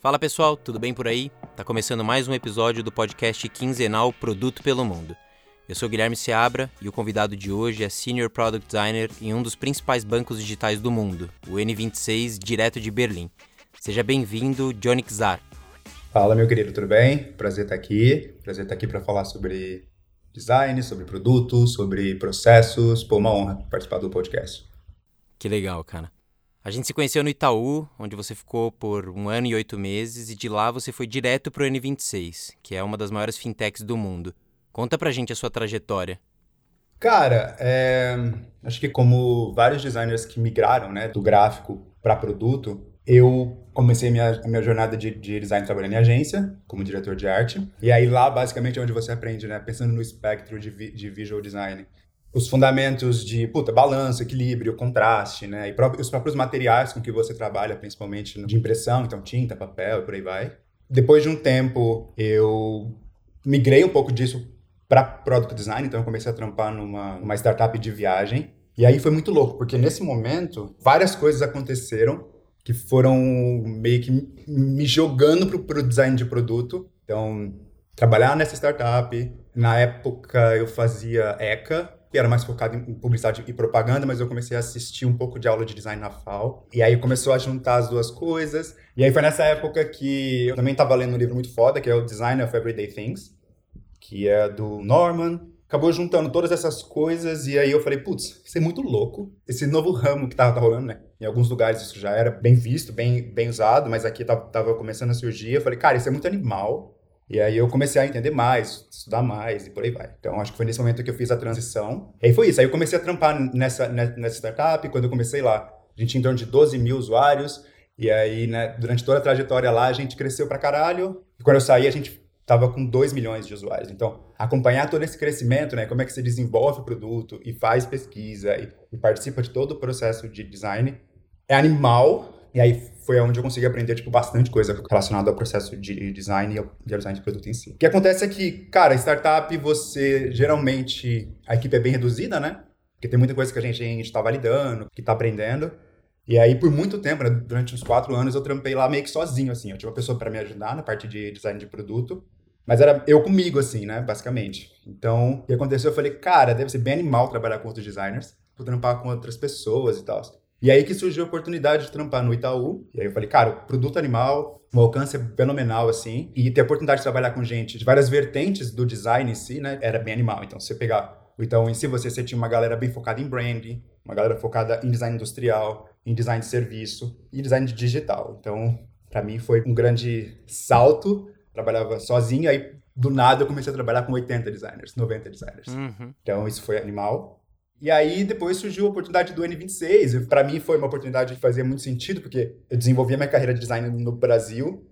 Fala pessoal, tudo bem por aí? Tá começando mais um episódio do podcast quinzenal Produto pelo Mundo. Eu sou Guilherme Seabra e o convidado de hoje é Senior Product Designer em um dos principais bancos digitais do mundo, o N26, direto de Berlim. Seja bem-vindo, Johnny Czar. Fala, meu querido, tudo bem? Prazer estar aqui. Prazer estar aqui para falar sobre design, sobre produtos, sobre processos. Pô, uma honra participar do podcast. Que legal, cara. A gente se conheceu no Itaú, onde você ficou por um ano e oito meses, e de lá você foi direto para o N26, que é uma das maiores fintechs do mundo. Conta pra gente a sua trajetória. Cara, é, acho que como vários designers que migraram né, do gráfico para produto, eu comecei minha, a minha jornada de, de, design trabalhando em agência, como diretor de arte. E aí lá, basicamente, é onde você aprende, né? Pensando no espectro de, vi, de visual design os fundamentos de puta, balanço, equilíbrio, contraste, né? E próprios, os próprios materiais com que você trabalha, principalmente de impressão, então tinta, papel e por aí vai. Depois de um tempo, eu migrei um pouco disso para product design, então eu comecei a trampar numa, numa startup de viagem. E aí foi muito louco, porque nesse momento várias coisas aconteceram que foram meio que me jogando para o design de produto. Então, trabalhar nessa startup, na época eu fazia ECA, que era mais focado em publicidade e propaganda, mas eu comecei a assistir um pouco de aula de design na FAO. E aí começou a juntar as duas coisas. E aí foi nessa época que eu também estava lendo um livro muito foda, que é o Design of Everyday Things, que é do Norman. Acabou juntando todas essas coisas e aí eu falei, putz, isso é muito louco. Esse novo ramo que tava, tava rolando, né? Em alguns lugares isso já era bem visto, bem, bem usado, mas aqui tava, tava começando a surgir. Eu falei, cara, isso é muito animal. E aí eu comecei a entender mais, estudar mais e por aí vai. Então acho que foi nesse momento que eu fiz a transição. E aí foi isso. Aí eu comecei a trampar nessa, nessa startup. Quando eu comecei lá, a gente tinha em torno de 12 mil usuários. E aí, né, durante toda a trajetória lá, a gente cresceu pra caralho. E quando eu saí, a gente tava com 2 milhões de usuários. Então, acompanhar todo esse crescimento, né, como é que você desenvolve o produto e faz pesquisa e, e participa de todo o processo de design, é animal, e aí foi onde eu consegui aprender, tipo, bastante coisa relacionada ao processo de design e ao design de produto em si. O que acontece é que, cara, startup, você, geralmente, a equipe é bem reduzida, né? Porque tem muita coisa que a gente está validando, que está aprendendo. E aí, por muito tempo, né, durante uns quatro anos, eu trampei lá meio que sozinho, assim. Eu tinha uma pessoa para me ajudar na parte de design de produto. Mas era eu comigo, assim, né? Basicamente. Então, o que aconteceu? Eu falei, cara, deve ser bem animal trabalhar com outros designers, por trampar com outras pessoas e tal. E aí que surgiu a oportunidade de trampar no Itaú. E aí eu falei, cara, o produto animal, um alcance fenomenal, assim. E ter a oportunidade de trabalhar com gente de várias vertentes do design em si, né? Era bem animal. Então, você pegar o Itaú em si, você, você tinha uma galera bem focada em branding, uma galera focada em design industrial, em design de serviço e design digital. Então, para mim foi um grande salto. Trabalhava sozinho, aí do nada eu comecei a trabalhar com 80 designers, 90 designers. Uhum. Então, isso foi animal. E aí depois surgiu a oportunidade do N26. Para mim foi uma oportunidade que fazia muito sentido, porque eu desenvolvi a minha carreira de design no Brasil,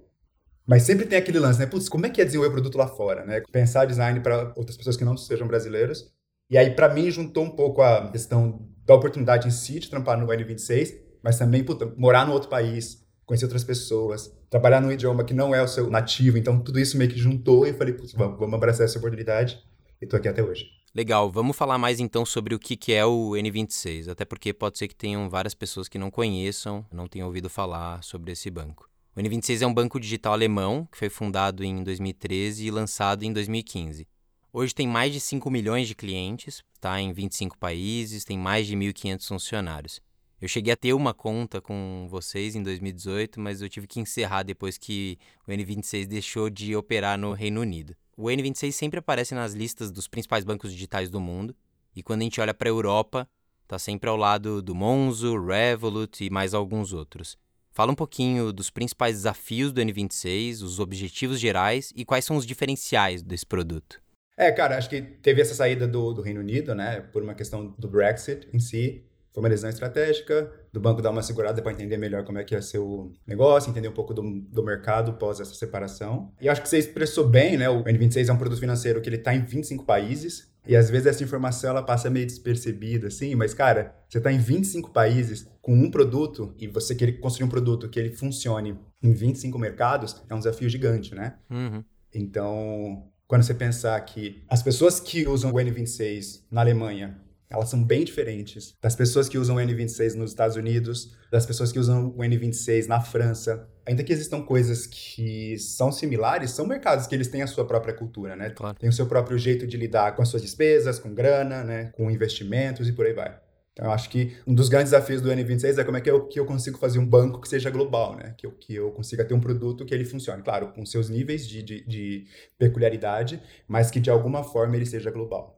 mas sempre tem aquele lance, né? Putz, como é que é desenvolver produto lá fora, né? Pensar design para outras pessoas que não sejam brasileiras. E aí para mim juntou um pouco a questão da oportunidade em si de trampar no N26, mas também, puta, morar no outro país, conhecer outras pessoas, trabalhar num idioma que não é o seu nativo, então tudo isso meio que juntou e eu falei, putz, vamos, vamos abraçar essa oportunidade e tô aqui até hoje. Legal, vamos falar mais então sobre o que é o N26, até porque pode ser que tenham várias pessoas que não conheçam, não tenham ouvido falar sobre esse banco. O N26 é um banco digital alemão que foi fundado em 2013 e lançado em 2015. Hoje tem mais de 5 milhões de clientes, está em 25 países, tem mais de 1.500 funcionários. Eu cheguei a ter uma conta com vocês em 2018, mas eu tive que encerrar depois que o N26 deixou de operar no Reino Unido. O N26 sempre aparece nas listas dos principais bancos digitais do mundo, e quando a gente olha para a Europa, está sempre ao lado do Monzo, Revolut e mais alguns outros. Fala um pouquinho dos principais desafios do N26, os objetivos gerais e quais são os diferenciais desse produto. É, cara, acho que teve essa saída do, do Reino Unido, né, por uma questão do Brexit em si, foi uma decisão estratégica, do banco dar uma segurada para entender melhor como é que ia ser o negócio, entender um pouco do, do mercado pós essa separação. E acho que você expressou bem, né? O N26 é um produto financeiro que ele está em 25 países, e às vezes essa informação ela passa meio despercebida, assim, mas cara, você está em 25 países com um produto e você querer construir um produto que ele funcione em 25 mercados é um desafio gigante, né? Uhum. Então, quando você pensar que as pessoas que usam o N26 na Alemanha elas são bem diferentes das pessoas que usam o N26 nos Estados Unidos, das pessoas que usam o N26 na França. ainda que existam coisas que são similares, são mercados que eles têm a sua própria cultura, né? Claro. Tem o seu próprio jeito de lidar com as suas despesas, com grana, né? Com investimentos e por aí vai. Então, eu acho que um dos grandes desafios do N26 é como é que eu, que eu consigo fazer um banco que seja global, né? Que eu, que eu consiga ter um produto que ele funcione, claro, com seus níveis de, de, de peculiaridade, mas que de alguma forma ele seja global?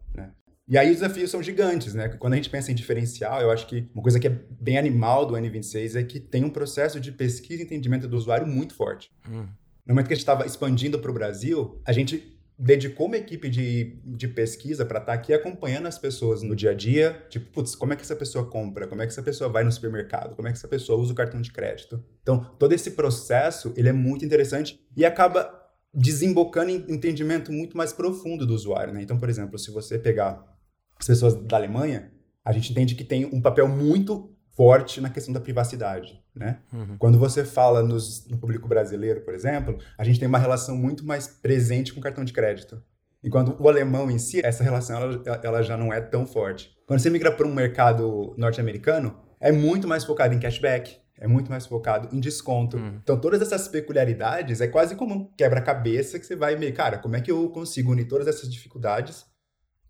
E aí os desafios são gigantes, né? Quando a gente pensa em diferencial, eu acho que uma coisa que é bem animal do N26 é que tem um processo de pesquisa e entendimento do usuário muito forte. Hum. No momento que a gente estava expandindo para o Brasil, a gente dedicou uma equipe de, de pesquisa para estar tá aqui acompanhando as pessoas no dia a dia. Tipo, putz, como é que essa pessoa compra? Como é que essa pessoa vai no supermercado? Como é que essa pessoa usa o cartão de crédito? Então, todo esse processo, ele é muito interessante e acaba desembocando em entendimento muito mais profundo do usuário, né? Então, por exemplo, se você pegar as pessoas da Alemanha, a gente entende que tem um papel muito forte na questão da privacidade, né? Uhum. Quando você fala nos, no público brasileiro, por exemplo, a gente tem uma relação muito mais presente com o cartão de crédito. Enquanto o alemão em si, essa relação ela, ela já não é tão forte. Quando você migra para um mercado norte-americano, é muito mais focado em cashback, é muito mais focado em desconto. Uhum. Então, todas essas peculiaridades é quase como um quebra-cabeça que você vai meio, cara, como é que eu consigo unir todas essas dificuldades,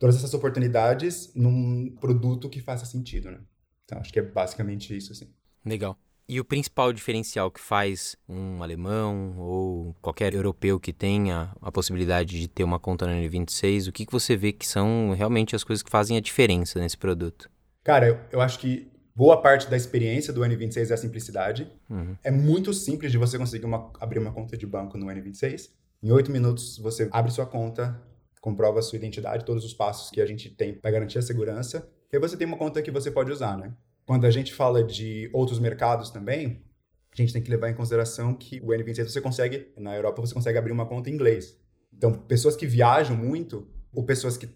todas essas oportunidades num produto que faça sentido, né? Então, acho que é basicamente isso, assim. Legal. E o principal diferencial que faz um alemão ou qualquer europeu que tenha a possibilidade de ter uma conta no N26, o que, que você vê que são realmente as coisas que fazem a diferença nesse produto? Cara, eu, eu acho que boa parte da experiência do N26 é a simplicidade. Uhum. É muito simples de você conseguir uma, abrir uma conta de banco no N26. Em oito minutos, você abre sua conta, comprova a sua identidade, todos os passos que a gente tem para garantir a segurança e aí você tem uma conta que você pode usar, né? Quando a gente fala de outros mercados também, a gente tem que levar em consideração que o N26 você consegue, na Europa você consegue abrir uma conta em inglês. Então, pessoas que viajam muito, ou pessoas que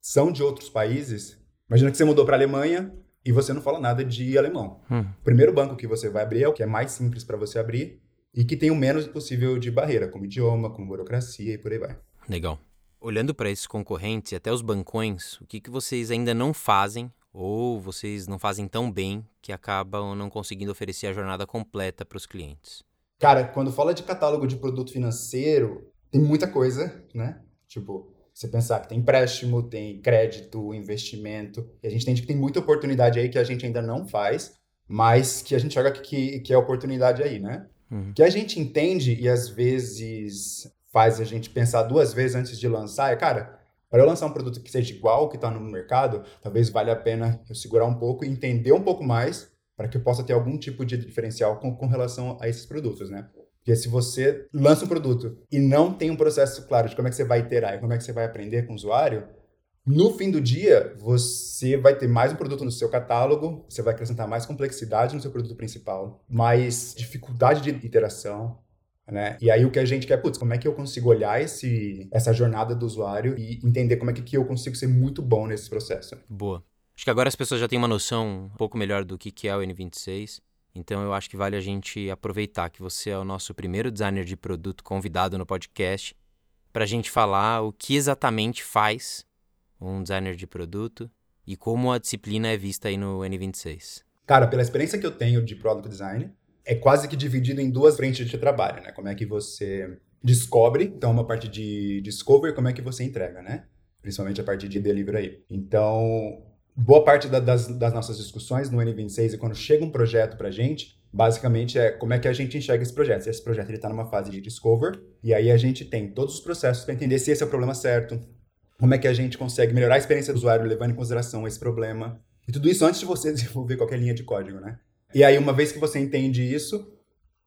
são de outros países, imagina que você mudou para a Alemanha e você não fala nada de alemão. Hum. O primeiro banco que você vai abrir é o que é mais simples para você abrir e que tem o menos possível de barreira, como idioma, como burocracia e por aí vai. Legal. Olhando para esses concorrentes e até os bancões, o que, que vocês ainda não fazem ou vocês não fazem tão bem que acabam não conseguindo oferecer a jornada completa para os clientes? Cara, quando fala de catálogo de produto financeiro, tem muita coisa, né? Tipo, você pensar que tem empréstimo, tem crédito, investimento, e a gente entende que tem muita oportunidade aí que a gente ainda não faz, mas que a gente joga que, que é oportunidade aí, né? Uhum. Que a gente entende e às vezes faz a gente pensar duas vezes antes de lançar é, cara, para eu lançar um produto que seja igual ao que está no mercado, talvez valha a pena eu segurar um pouco e entender um pouco mais para que eu possa ter algum tipo de diferencial com, com relação a esses produtos, né? Porque se você lança um produto e não tem um processo claro de como é que você vai iterar e como é que você vai aprender com o usuário, no fim do dia, você vai ter mais um produto no seu catálogo, você vai acrescentar mais complexidade no seu produto principal, mais dificuldade de iteração, né? E aí o que a gente quer, putz, como é que eu consigo olhar esse, essa jornada do usuário e entender como é que, eu consigo ser muito bom nesse processo. Boa. Acho que agora as pessoas já têm uma noção um pouco melhor do que, que é o N26. Então eu acho que vale a gente aproveitar que você é o nosso primeiro designer de produto convidado no podcast para a gente falar o que exatamente faz um designer de produto e como a disciplina é vista aí no N26. Cara, pela experiência que eu tenho de product design, é quase que dividido em duas frentes de trabalho, né? Como é que você descobre, então uma parte de discovery, como é que você entrega, né? Principalmente a parte de delivery aí. Então, boa parte da, das, das, nossas discussões no N26 e quando chega um projeto pra gente, basicamente é como é que a gente enxerga esse projeto. Se esse projeto está numa fase de discover, e aí a gente tem todos os processos para entender se esse é o problema certo, como é que a gente consegue melhorar a experiência do usuário levando em consideração esse problema. E tudo isso antes de você desenvolver qualquer linha de código, né? E aí, uma vez que você entende isso,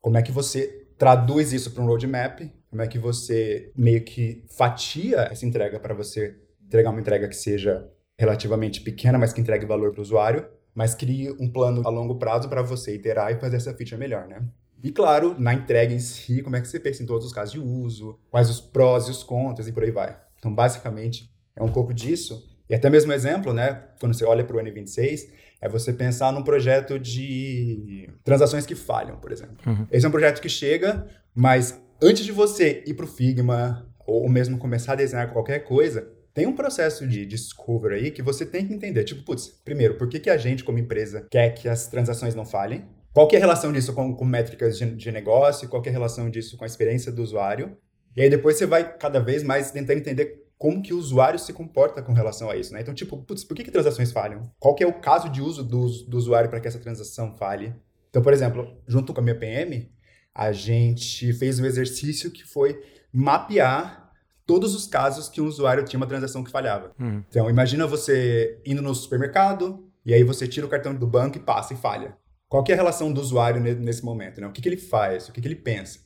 como é que você traduz isso para um roadmap? Como é que você meio que fatia essa entrega para você entregar uma entrega que seja relativamente pequena, mas que entregue valor para o usuário, mas crie um plano a longo prazo para você iterar e fazer essa feature melhor, né? E claro, na entrega em si, como é que você pensa em todos os casos de uso, quais os prós e os contras e por aí vai. Então, basicamente, é um pouco disso. E até mesmo exemplo, né? Quando você olha para o N26, é você pensar num projeto de transações que falham, por exemplo. Uhum. Esse é um projeto que chega, mas antes de você ir para o Figma ou mesmo começar a desenhar qualquer coisa, tem um processo de discover aí que você tem que entender. Tipo, putz, primeiro, por que, que a gente, como empresa, quer que as transações não falhem? Qual é a relação disso com, com métricas de, de negócio? Qual que é a relação disso com a experiência do usuário? E aí depois você vai cada vez mais tentando entender como que o usuário se comporta com relação a isso, né? Então, tipo, putz, por que, que transações falham? Qual que é o caso de uso do, do usuário para que essa transação falhe? Então, por exemplo, junto com a minha PM, a gente fez um exercício que foi mapear todos os casos que um usuário tinha uma transação que falhava. Uhum. Então, imagina você indo no supermercado e aí você tira o cartão do banco e passa e falha. Qual que é a relação do usuário nesse momento? Né? O que, que ele faz? O que, que ele pensa?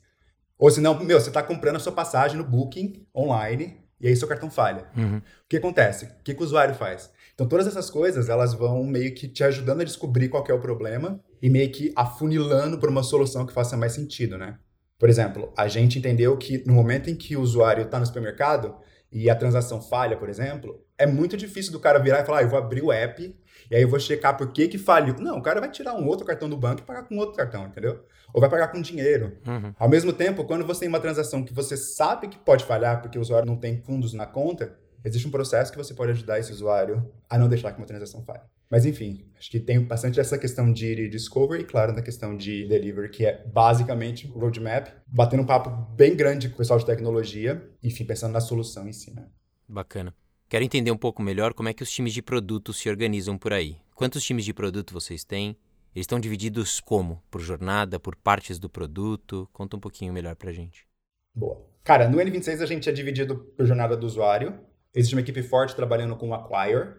Ou se não, meu, você está comprando a sua passagem no Booking online e aí seu cartão falha. Uhum. O que acontece? O que, que o usuário faz? Então, todas essas coisas, elas vão meio que te ajudando a descobrir qual é o problema e meio que afunilando para uma solução que faça mais sentido, né? Por exemplo, a gente entendeu que no momento em que o usuário está no supermercado e a transação falha, por exemplo, é muito difícil do cara virar e falar, ah, eu vou abrir o app e aí eu vou checar por que que falhou. Não, o cara vai tirar um outro cartão do banco e pagar com outro cartão, entendeu? Ou vai pagar com dinheiro. Uhum. Ao mesmo tempo, quando você tem uma transação que você sabe que pode falhar porque o usuário não tem fundos na conta, existe um processo que você pode ajudar esse usuário a não deixar que uma transação falhe. Mas enfim, acho que tem bastante essa questão de discovery e, claro, na questão de delivery, que é basicamente o roadmap, batendo um papo bem grande com o pessoal de tecnologia, enfim, pensando na solução em si. Né? Bacana. Quero entender um pouco melhor como é que os times de produto se organizam por aí. Quantos times de produto vocês têm? Eles estão divididos como? Por jornada, por partes do produto? Conta um pouquinho melhor pra gente. Boa. Cara, no N26 a gente é dividido por jornada do usuário. Existe uma equipe forte trabalhando com o Acquire,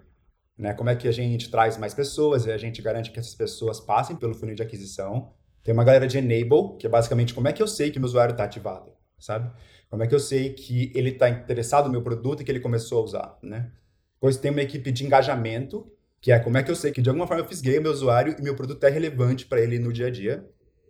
né? Como é que a gente traz mais pessoas e a gente garante que essas pessoas passem pelo funil de aquisição. Tem uma galera de Enable, que é basicamente como é que eu sei que meu usuário está ativado, sabe? Como é que eu sei que ele está interessado no meu produto e que ele começou a usar, né? Depois tem uma equipe de engajamento, que é como é que eu sei que de alguma forma eu fisguei o meu usuário e meu produto é relevante para ele no dia a dia.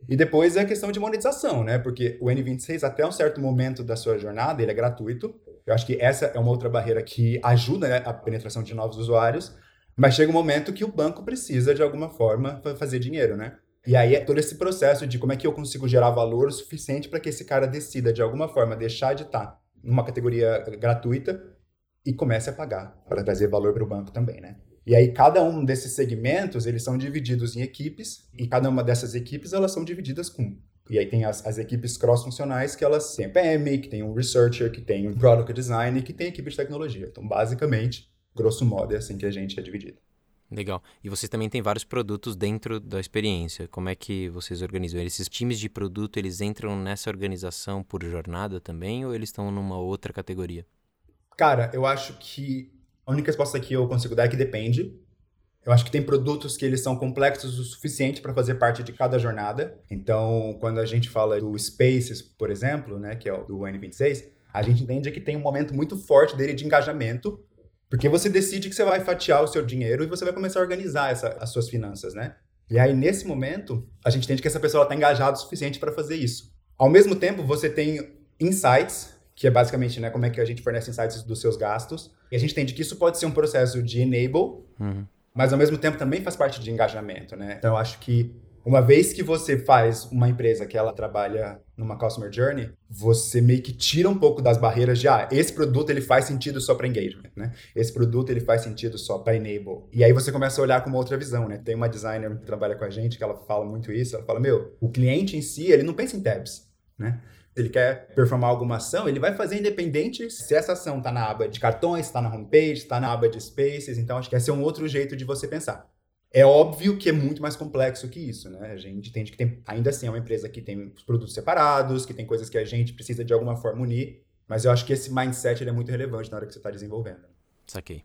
E depois é a questão de monetização, né? Porque o N26, até um certo momento da sua jornada, ele é gratuito. Eu acho que essa é uma outra barreira que ajuda né, a penetração de novos usuários. Mas chega um momento que o banco precisa, de alguma forma, fazer dinheiro, né? E aí é todo esse processo de como é que eu consigo gerar valor suficiente para que esse cara decida, de alguma forma, deixar de estar tá numa categoria gratuita e comece a pagar para trazer valor para o banco também, né? E aí cada um desses segmentos, eles são divididos em equipes e cada uma dessas equipes, elas são divididas com e aí tem as, as equipes cross-funcionais que elas têm PM, que tem um researcher, que tem um product design que tem equipe de tecnologia. Então, basicamente, grosso modo, é assim que a gente é dividido. Legal. E vocês também têm vários produtos dentro da experiência. Como é que vocês organizam? Esses times de produto, eles entram nessa organização por jornada também ou eles estão numa outra categoria? Cara, eu acho que a única resposta que eu consigo dar é que depende. Eu acho que tem produtos que eles são complexos o suficiente para fazer parte de cada jornada. Então, quando a gente fala do Spaces, por exemplo, né, que é o do N26, a gente entende que tem um momento muito forte dele de engajamento porque você decide que você vai fatiar o seu dinheiro e você vai começar a organizar essa, as suas finanças, né? E aí, nesse momento, a gente entende que essa pessoa está engajada o suficiente para fazer isso. Ao mesmo tempo, você tem insights, que é basicamente né, como é que a gente fornece insights dos seus gastos. E a gente entende que isso pode ser um processo de enable, uhum. mas ao mesmo tempo também faz parte de engajamento, né? Então, eu acho que uma vez que você faz uma empresa que ela trabalha numa customer journey, você meio que tira um pouco das barreiras de ah, esse produto ele faz sentido só para engagement, né? Esse produto ele faz sentido só para enable. E aí você começa a olhar com uma outra visão, né? Tem uma designer que trabalha com a gente que ela fala muito isso, ela fala: "Meu, o cliente em si, ele não pensa em tabs, né? Ele quer performar alguma ação, ele vai fazer independente se essa ação está na aba de cartões, está na homepage, está na aba de spaces. Então, acho que esse é um outro jeito de você pensar. É óbvio que é muito mais complexo que isso, né? A gente entende que tem, ainda assim é uma empresa que tem os produtos separados, que tem coisas que a gente precisa de alguma forma unir, mas eu acho que esse mindset é muito relevante na hora que você está desenvolvendo. Saquei.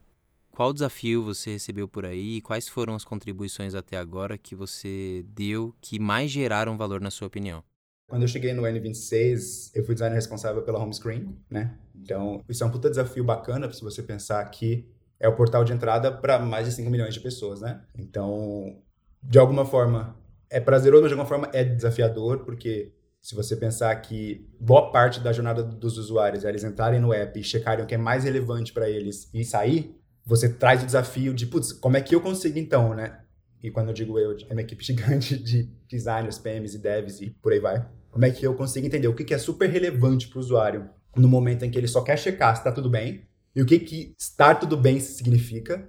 Qual desafio você recebeu por aí e quais foram as contribuições até agora que você deu que mais geraram valor na sua opinião? Quando eu cheguei no N26, eu fui designer responsável pela home screen, né? Então, isso é um puta desafio bacana se você pensar que é o portal de entrada para mais de 5 milhões de pessoas, né? Então, de alguma forma, é prazeroso, mas de alguma forma é desafiador, porque se você pensar que boa parte da jornada dos usuários é eles entrarem no app e checarem o que é mais relevante para eles e sair, você traz o desafio de, putz, como é que eu consigo então, né? E quando eu digo eu, é uma equipe gigante de designers, PMs e devs e por aí vai. Como é que eu consigo entender o que é super relevante para o usuário no momento em que ele só quer checar se está tudo bem e o que, que estar tudo bem significa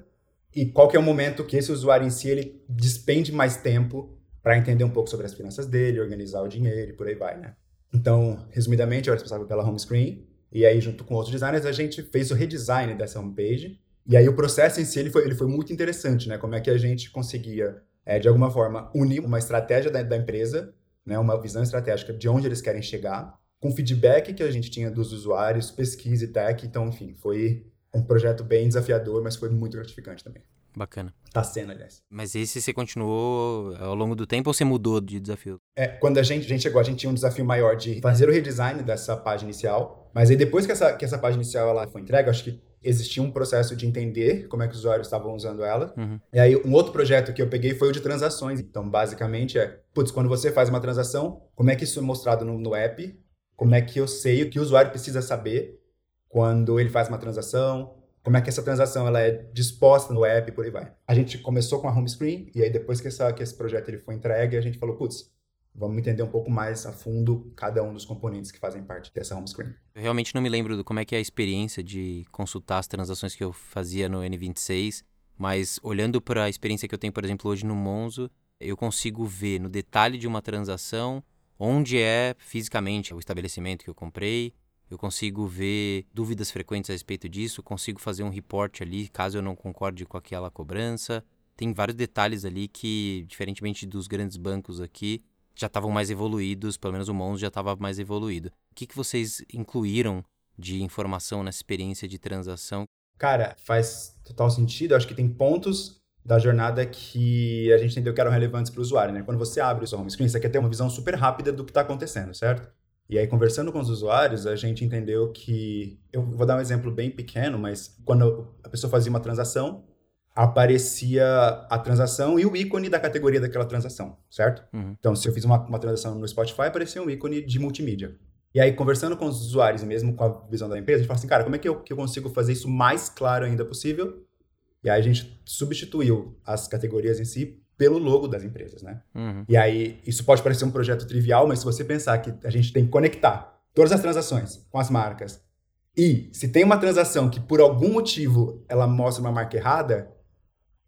e qual que é o momento que esse usuário em si ele despende mais tempo para entender um pouco sobre as finanças dele, organizar o dinheiro e por aí vai, né? Então, resumidamente, eu era responsável pela home screen, e aí, junto com outros designers, a gente fez o redesign dessa homepage. E aí, o processo em si, ele foi, ele foi muito interessante, né? Como é que a gente conseguia, é, de alguma forma, unir uma estratégia da, da empresa, né? uma visão estratégica de onde eles querem chegar, com feedback que a gente tinha dos usuários, pesquisa e tech. Então, enfim, foi um projeto bem desafiador, mas foi muito gratificante também. Bacana. Tá sendo, aliás. Mas esse você continuou ao longo do tempo ou você mudou de desafio? É, quando a gente, a gente chegou, a gente tinha um desafio maior de fazer o redesign dessa página inicial, mas aí depois que essa, que essa página inicial ela foi entregue, acho que existia um processo de entender como é que os usuários estavam usando ela. Uhum. E aí um outro projeto que eu peguei foi o de transações. Então, basicamente é, putz, quando você faz uma transação, como é que isso é mostrado no, no app? Como é que eu sei o que o usuário precisa saber quando ele faz uma transação? como é que essa transação ela é disposta no app e por aí vai. A gente começou com a home screen e aí depois que, essa, que esse projeto ele foi entregue, a gente falou, putz, vamos entender um pouco mais a fundo cada um dos componentes que fazem parte dessa home screen. Eu realmente não me lembro do como é que é a experiência de consultar as transações que eu fazia no N26, mas olhando para a experiência que eu tenho, por exemplo, hoje no Monzo, eu consigo ver no detalhe de uma transação onde é fisicamente o estabelecimento que eu comprei, eu consigo ver dúvidas frequentes a respeito disso, consigo fazer um report ali caso eu não concorde com aquela cobrança. Tem vários detalhes ali que, diferentemente dos grandes bancos aqui, já estavam mais evoluídos, pelo menos o Monzo já estava mais evoluído. O que, que vocês incluíram de informação nessa experiência de transação? Cara, faz total sentido. Acho que tem pontos da jornada que a gente entendeu que eram relevantes para o usuário, né? Quando você abre o seu home screen, você quer ter uma visão super rápida do que está acontecendo, certo? E aí, conversando com os usuários, a gente entendeu que. Eu vou dar um exemplo bem pequeno, mas quando a pessoa fazia uma transação, aparecia a transação e o ícone da categoria daquela transação, certo? Uhum. Então, se eu fiz uma, uma transação no Spotify, aparecia um ícone de multimídia. E aí, conversando com os usuários mesmo com a visão da empresa, a gente fala assim, cara, como é que eu, que eu consigo fazer isso mais claro ainda possível? E aí a gente substituiu as categorias em si pelo logo das empresas, né? Uhum. E aí, isso pode parecer um projeto trivial, mas se você pensar que a gente tem que conectar todas as transações com as marcas, e se tem uma transação que por algum motivo ela mostra uma marca errada,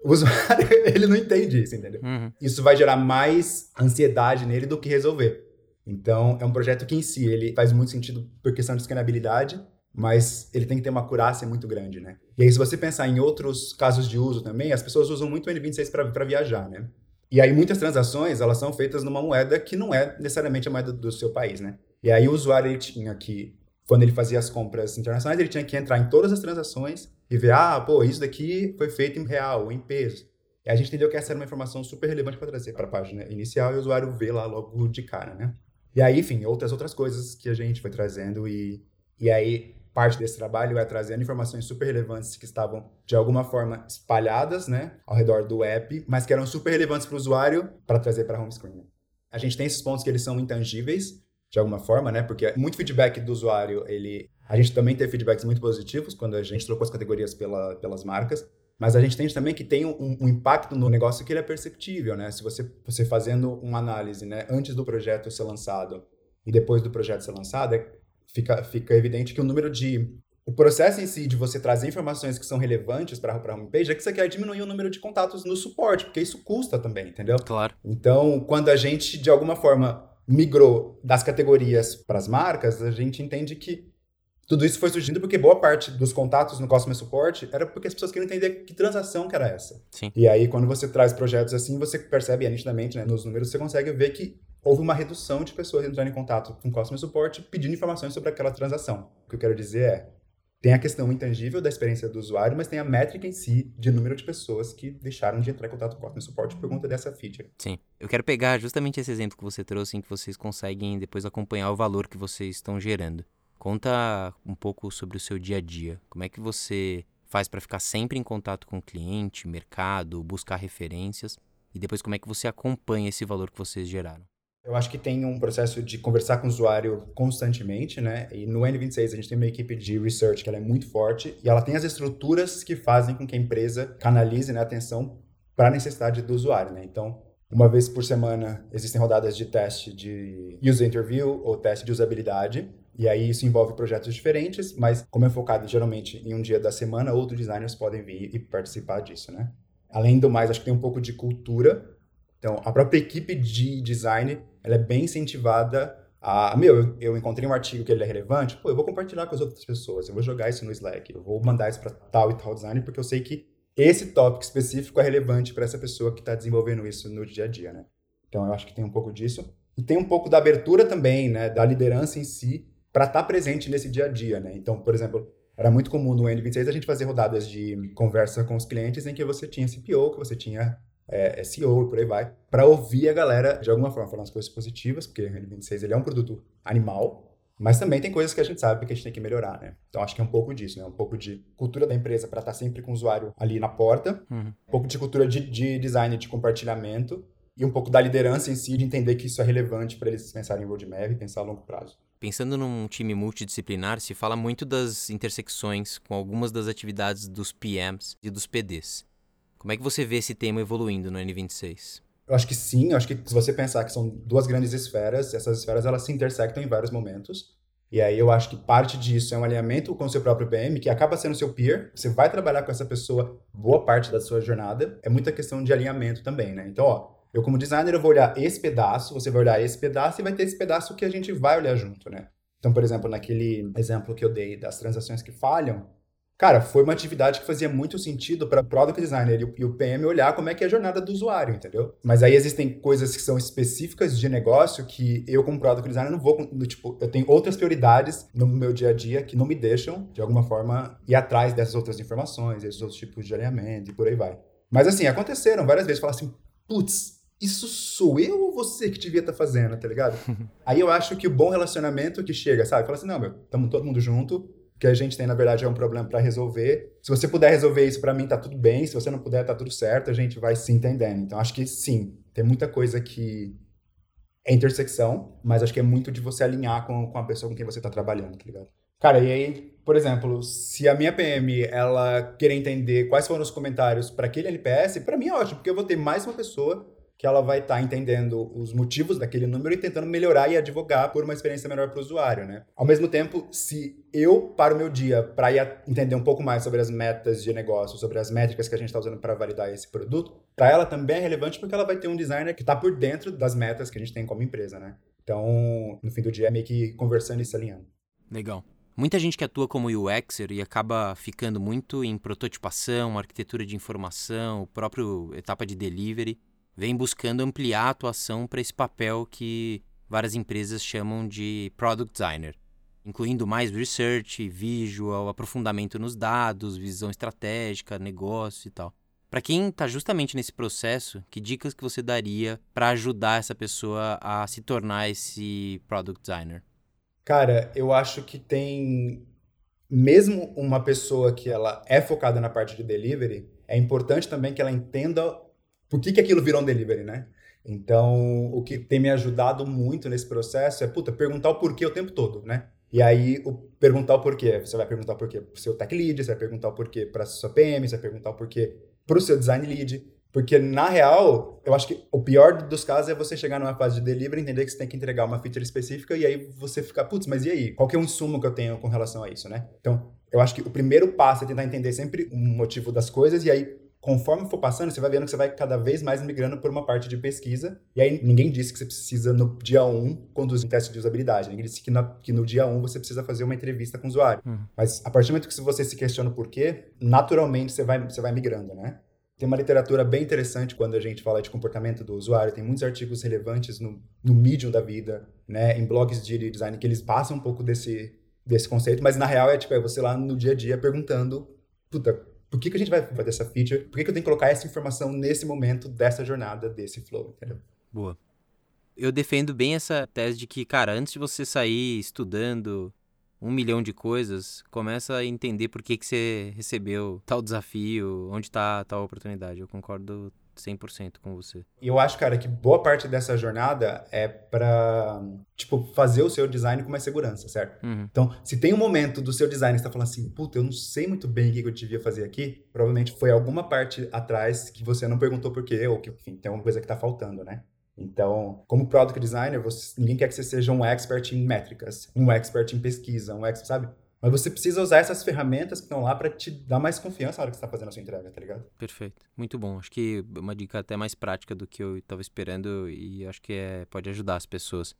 o usuário ele não entende isso, entendeu? Uhum. Isso vai gerar mais ansiedade nele do que resolver. Então, é um projeto que em si ele faz muito sentido por questão de escanabilidade, mas ele tem que ter uma curácia muito grande, né? E aí, se você pensar em outros casos de uso também, as pessoas usam muito o N26 para viajar, né? E aí, muitas transações, elas são feitas numa moeda que não é necessariamente a moeda do seu país, né? E aí, o usuário, ele tinha que, quando ele fazia as compras internacionais, ele tinha que entrar em todas as transações e ver, ah, pô, isso daqui foi feito em real em peso. E a gente entendeu que essa era uma informação super relevante para trazer para a página inicial e o usuário vê lá logo de cara, né? E aí, enfim, outras outras coisas que a gente foi trazendo e, e aí parte desse trabalho é trazendo informações super relevantes que estavam, de alguma forma, espalhadas né, ao redor do app, mas que eram super relevantes para o usuário para trazer para home screen. A gente tem esses pontos que eles são intangíveis, de alguma forma, né? Porque muito feedback do usuário, ele... A gente também teve feedbacks muito positivos quando a gente trocou as categorias pela, pelas marcas, mas a gente tem também que tem um, um, impacto no negócio que ele é perceptível, né? Se você, você fazendo uma análise, né, antes do projeto ser lançado e depois do projeto ser lançado, é fica, fica evidente que o número de. O processo em si de você trazer informações que são relevantes para a homepage é que você quer diminuir o número de contatos no suporte, porque isso custa também, entendeu? Claro. Então, quando a gente, de alguma forma, migrou das categorias para as marcas, a gente entende que tudo isso foi surgindo porque boa parte dos contatos no Customer Support era porque as pessoas queriam entender que transação que era essa. Sim. E aí, quando você traz projetos assim, você percebe é, nitidamente né, nos números, você consegue ver que houve uma redução de pessoas entrando em contato com o Customer Support pedindo informações sobre aquela transação. O que eu quero dizer é, tem a questão intangível da experiência do usuário, mas tem a métrica em si de número de pessoas que deixaram de entrar em contato com o Customer Support por conta dessa feature. Sim. Eu quero pegar justamente esse exemplo que você trouxe, em que vocês conseguem depois acompanhar o valor que vocês estão gerando. Conta um pouco sobre o seu dia a dia. Como é que você faz para ficar sempre em contato com o cliente, mercado, buscar referências? E depois como é que você acompanha esse valor que vocês geraram? Eu acho que tem um processo de conversar com o usuário constantemente, né? E no N26 a gente tem uma equipe de research que ela é muito forte e ela tem as estruturas que fazem com que a empresa canalize né, a atenção para a necessidade do usuário, né? Então, uma vez por semana existem rodadas de teste de user interview ou teste de usabilidade. E aí isso envolve projetos diferentes, mas como é focado geralmente em um dia da semana, outros designers podem vir e participar disso, né? Além do mais, acho que tem um pouco de cultura Então, a própria equipe de design, ela é bem incentivada a, meu, eu, encontrei um artigo que ele é relevante, pô, eu vou compartilhar com as outras pessoas, eu vou jogar isso no Slack, eu vou mandar isso para tal e tal designer, porque eu sei que esse tópico específico é relevante para essa pessoa que está desenvolvendo isso no dia a dia, né? Então, eu acho que tem um pouco disso. E tem um pouco da abertura também, né, da liderança em si, para estar tá presente nesse dia a dia, né? Então, por exemplo, era muito comum no N26 a gente fazer rodadas de conversa com os clientes em que você tinha CPO, que você tinha é, SEO e por aí vai, para ouvir a galera de alguma forma falando as coisas positivas, porque o N26 ele é um produto animal, mas também tem coisas que a gente sabe que a gente tem que melhorar, né? Então acho que é um pouco disso, né? Um pouco de cultura da empresa para estar tá sempre com o usuário ali na porta, uhum. um pouco de cultura de, de design de compartilhamento e um pouco da liderança em si, de entender que isso é relevante para eles pensarem em roadmap e pensar a longo prazo. Pensando num time multidisciplinar, se fala muito das intersecções com algumas das atividades dos PMs e dos PDs. Como é que você vê esse tema evoluindo no N26? Eu acho que sim, eu acho que se você pensar que são duas grandes esferas, essas esferas elas se intersectam em vários momentos. E aí eu acho que parte disso é um alinhamento com o seu próprio PM, que acaba sendo seu peer. Você vai trabalhar com essa pessoa boa parte da sua jornada. É muita questão de alinhamento também, né? Então, ó, eu, como designer, eu vou olhar esse pedaço, você vai olhar esse pedaço e vai ter esse pedaço que a gente vai olhar junto, né? Então, por exemplo, naquele exemplo que eu dei das transações que falham, cara, foi uma atividade que fazia muito sentido para product designer e o PM olhar como é que é a jornada do usuário, entendeu? Mas aí existem coisas que são específicas de negócio que eu, como product designer, não vou, tipo, eu tenho outras prioridades no meu dia a dia que não me deixam, de alguma forma, ir atrás dessas outras informações, esses outros tipos de alinhamento e por aí vai. Mas assim, aconteceram várias vezes, falar assim, putz, isso sou eu ou você que devia estar tá fazendo, tá ligado? Aí eu acho que o bom relacionamento que chega, sabe? Fala assim, não, meu, estamos todo mundo junto, que a gente tem, na verdade, é um problema para resolver. Se você puder resolver isso para mim, tá tudo bem. Se você não puder, tá tudo certo, a gente vai se entendendo. Então, acho que sim, tem muita coisa que é intersecção, mas acho que é muito de você alinhar com, com a pessoa com quem você tá trabalhando, tá ligado? Cara, e aí, por exemplo, se a minha PM ela querer entender quais foram os comentários para aquele LPS, para mim é ótimo, porque eu vou ter mais uma pessoa que ela vai estar tá entendendo os motivos daquele número e tentando melhorar e advogar por uma experiência melhor para o usuário, né? Ao mesmo tempo, se eu paro meu dia para entender um pouco mais sobre as metas de negócio, sobre as métricas que a gente está usando para validar esse produto, para ela também é relevante porque ela vai ter um designer que está por dentro das metas que a gente tem como empresa, né? Então, no fim do dia, é meio que conversando e se alinhando. Legal. Muita gente que atua como UXer e acaba ficando muito em prototipação, arquitetura de informação, o próprio etapa de delivery, vem buscando ampliar a atuação para esse papel que várias empresas chamam de product designer, incluindo mais research, visual, aprofundamento nos dados, visão estratégica, negócio e tal. Para quem está justamente nesse processo, que dicas que você daria para ajudar essa pessoa a se tornar esse product designer? Cara, eu acho que tem mesmo uma pessoa que ela é focada na parte de delivery, é importante também que ela entenda por que, que aquilo virou um delivery, né? Então, o que tem me ajudado muito nesse processo é, puta, perguntar o porquê o tempo todo, né? E aí, o, perguntar o porquê. Você vai perguntar o porquê pro seu tech lead, você vai perguntar o porquê para sua PM, você vai perguntar o porquê pro seu design lead. Porque, na real, eu acho que o pior dos casos é você chegar numa fase de delivery, entender que você tem que entregar uma feature específica e aí você ficar, putz, mas e aí? Qual que é o insumo que eu tenho com relação a isso, né? Então, eu acho que o primeiro passo é tentar entender sempre o motivo das coisas e aí conforme for passando, você vai vendo que você vai cada vez mais migrando por uma parte de pesquisa. E aí ninguém disse que você precisa, no dia 1, um, conduzir um teste de usabilidade. Ninguém disse que, na, que no dia 1 um, você precisa fazer uma entrevista com o usuário. Uhum. Mas a partir do momento que você se questiona o porquê, naturalmente você vai, você vai migrando, né? Tem uma literatura bem interessante quando a gente fala de comportamento do usuário. Tem muitos artigos relevantes no, no Medium da vida, né? Em blogs de design que eles passam um pouco desse, desse conceito. Mas na real é tipo, é você lá no dia a dia perguntando, puta, por que, que a gente vai fazer essa feature? Por que, que eu tenho que colocar essa informação nesse momento dessa jornada, desse flow, entendeu? Boa. Eu defendo bem essa tese de que, cara, antes de você sair estudando um milhão de coisas, começa a entender por que, que você recebeu tal desafio, onde está tal oportunidade. Eu concordo 100% com você. E eu acho, cara, que boa parte dessa jornada é para tipo, fazer o seu design com mais segurança, certo? Uhum. Então, se tem um momento do seu design que está falando assim, puta, eu não sei muito bem o que eu devia fazer aqui, provavelmente foi alguma parte atrás que você não perguntou por quê, ou que, enfim, tem alguma coisa que está faltando, né? Então, como product designer, você, ninguém quer que você seja um expert em métricas, um expert em pesquisa, um expert, sabe? Mas você precisa usar essas ferramentas que estão lá para te dar mais confiança na hora que você está fazendo a sua entrega, tá ligado? Perfeito. Muito bom. Acho que uma dica até mais prática do que eu estava esperando e acho que é, pode ajudar as pessoas.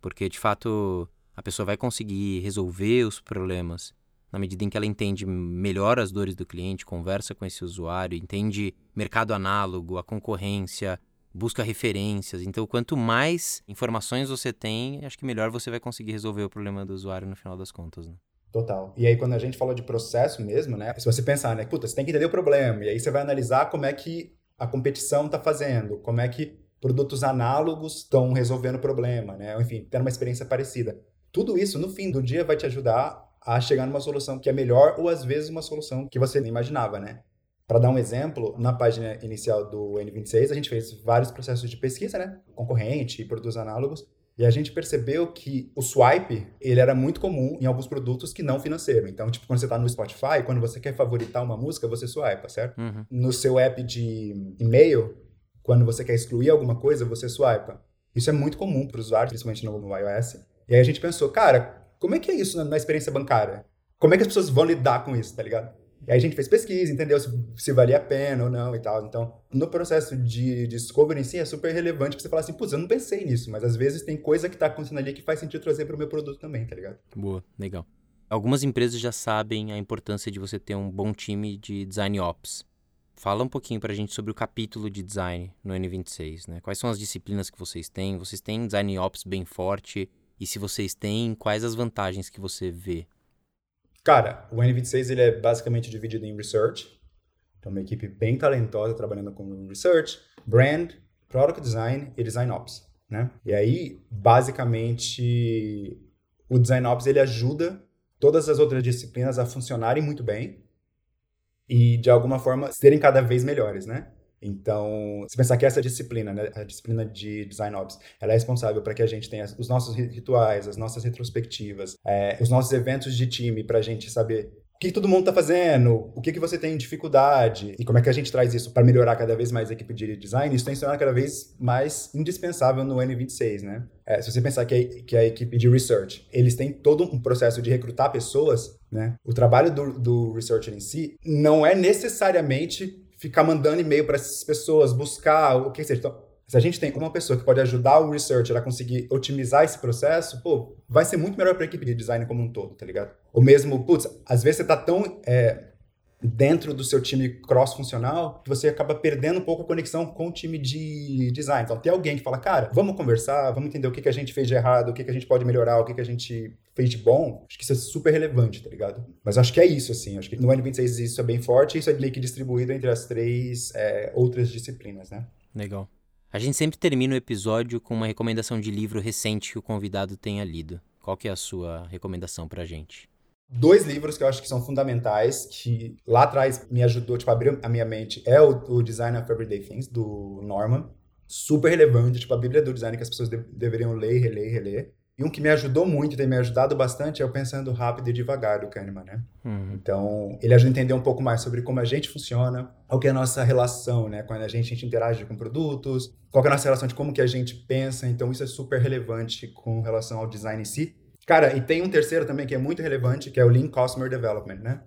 Porque, de fato, a pessoa vai conseguir resolver os problemas na medida em que ela entende melhor as dores do cliente, conversa com esse usuário, entende mercado análogo, a concorrência, busca referências. Então, quanto mais informações você tem, acho que melhor você vai conseguir resolver o problema do usuário no final das contas. Né? Total. E aí, quando a gente fala de processo mesmo, né? Se você pensar, né? Puta, você tem que entender o problema. E aí você vai analisar como é que a competição está fazendo, como é que produtos análogos estão resolvendo o problema, né? Enfim, tendo uma experiência parecida. Tudo isso, no fim do dia, vai te ajudar a chegar numa solução que é melhor ou, às vezes, uma solução que você nem imaginava, né? Para dar um exemplo, na página inicial do N26, a gente fez vários processos de pesquisa, né? Concorrente e produtos análogos. E a gente percebeu que o swipe, ele era muito comum em alguns produtos que não financeiro. Então, tipo, quando você está no Spotify, quando você quer favoritar uma música, você swipa, certo? Uhum. No seu app de e-mail, quando você quer excluir alguma coisa, você swipa. Isso é muito comum para os usuários, principalmente no, no, iOS. E aí a gente pensou, cara, como é que é isso na, na experiência bancária? Como é que as pessoas vão lidar com isso, tá ligado? E aí a gente fez pesquisa, entendeu se, se valia a pena ou não e tal. Então, no processo de, de discovery em si, é super relevante pra você falar assim, putz, eu não pensei nisso, mas às vezes tem coisa que tá acontecendo ali que faz sentido trazer para o meu produto também, tá ligado? Boa, legal. Algumas empresas já sabem a importância de você ter um bom time de design ops. Fala um pouquinho pra gente sobre o capítulo de design no N26, né? Quais são as disciplinas que vocês têm? Vocês têm design ops bem forte? E se vocês têm, quais as vantagens que você vê Cara, o N26 ele é basicamente dividido em research, então uma equipe bem talentosa trabalhando com research, brand, product design e design ops, né? E aí, basicamente, o design ops ele ajuda todas as outras disciplinas a funcionarem muito bem e de alguma forma serem cada vez melhores, né? Então, se pensar que essa disciplina, né, a disciplina de Design Ops, ela é responsável para que a gente tenha os nossos rituais, as nossas retrospectivas, é, os nossos eventos de time, para a gente saber o que todo mundo está fazendo, o que, que você tem dificuldade e como é que a gente traz isso para melhorar cada vez mais a equipe de design, isso tem se tornado cada vez mais indispensável no N26, né? É, se você pensar que a, que a equipe de research, eles têm todo um processo de recrutar pessoas, né? O trabalho do, do researcher em si não é necessariamente ficar mandando e-mail para essas pessoas, buscar o que seja. Então, se a gente tem uma pessoa que pode ajudar o researcher a conseguir otimizar esse processo, pô, vai ser muito melhor para a equipe de design como um todo, tá ligado? Ou mesmo, putz, às vezes você tá tão é, dentro do seu time cross-funcional que você acaba perdendo um pouco a conexão com o time de design. Então, tem alguém que fala, cara, vamos conversar, vamos entender o que, que a gente fez de errado, o que, que a gente pode melhorar, o que, que a gente fez de bom, acho que isso é super relevante, tá ligado? Mas acho que é isso, assim. Acho que no N26 isso é bem forte e isso é meio que distribuído entre as três é, outras disciplinas, né? Legal. A gente sempre termina o episódio com uma recomendação de livro recente que o convidado tenha lido. Qual que é a sua recomendação pra gente? Dois livros que eu acho que são fundamentais, que lá atrás me ajudou tipo, a abrir a minha mente, é o, o Design of Everyday Things, do Norman. Super relevante, tipo, a bíblia do design que as pessoas de deveriam ler, reler, reler. E um que me ajudou muito, tem me ajudado bastante, é o Pensando Rápido e Devagar, do Kahneman, né? Uhum. Então, ele ajuda a entender um pouco mais sobre como a gente funciona, qual que é a nossa relação, né? Quando a gente, a gente interage com produtos, qual que é a nossa relação de como que a gente pensa. Então, isso é super relevante com relação ao design em si. Cara, e tem um terceiro também que é muito relevante, que é o Lean Customer Development, né?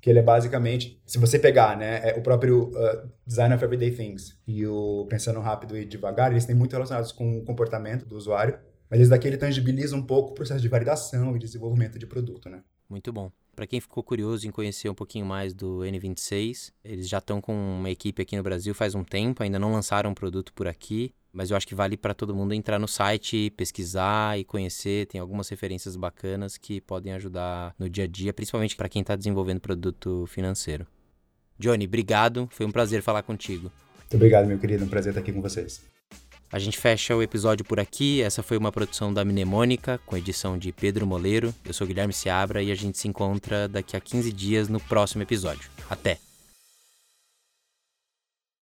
Que ele é basicamente, se você pegar, né, é o próprio uh, Design of Everyday Things e o Pensando Rápido e Devagar, eles têm muito relacionados com o comportamento do usuário mas esse daqui ele tangibiliza um pouco o processo de validação e desenvolvimento de produto, né? Muito bom. Para quem ficou curioso em conhecer um pouquinho mais do N26, eles já estão com uma equipe aqui no Brasil faz um tempo, ainda não lançaram um produto por aqui, mas eu acho que vale para todo mundo entrar no site, pesquisar e conhecer. Tem algumas referências bacanas que podem ajudar no dia a dia, principalmente para quem está desenvolvendo produto financeiro. Johnny, obrigado. Foi um prazer falar contigo. Muito obrigado, meu querido. Um prazer estar aqui com vocês. A gente fecha o episódio por aqui. Essa foi uma produção da Mnemônica, com edição de Pedro Moleiro. Eu sou Guilherme Seabra e a gente se encontra daqui a 15 dias no próximo episódio. Até!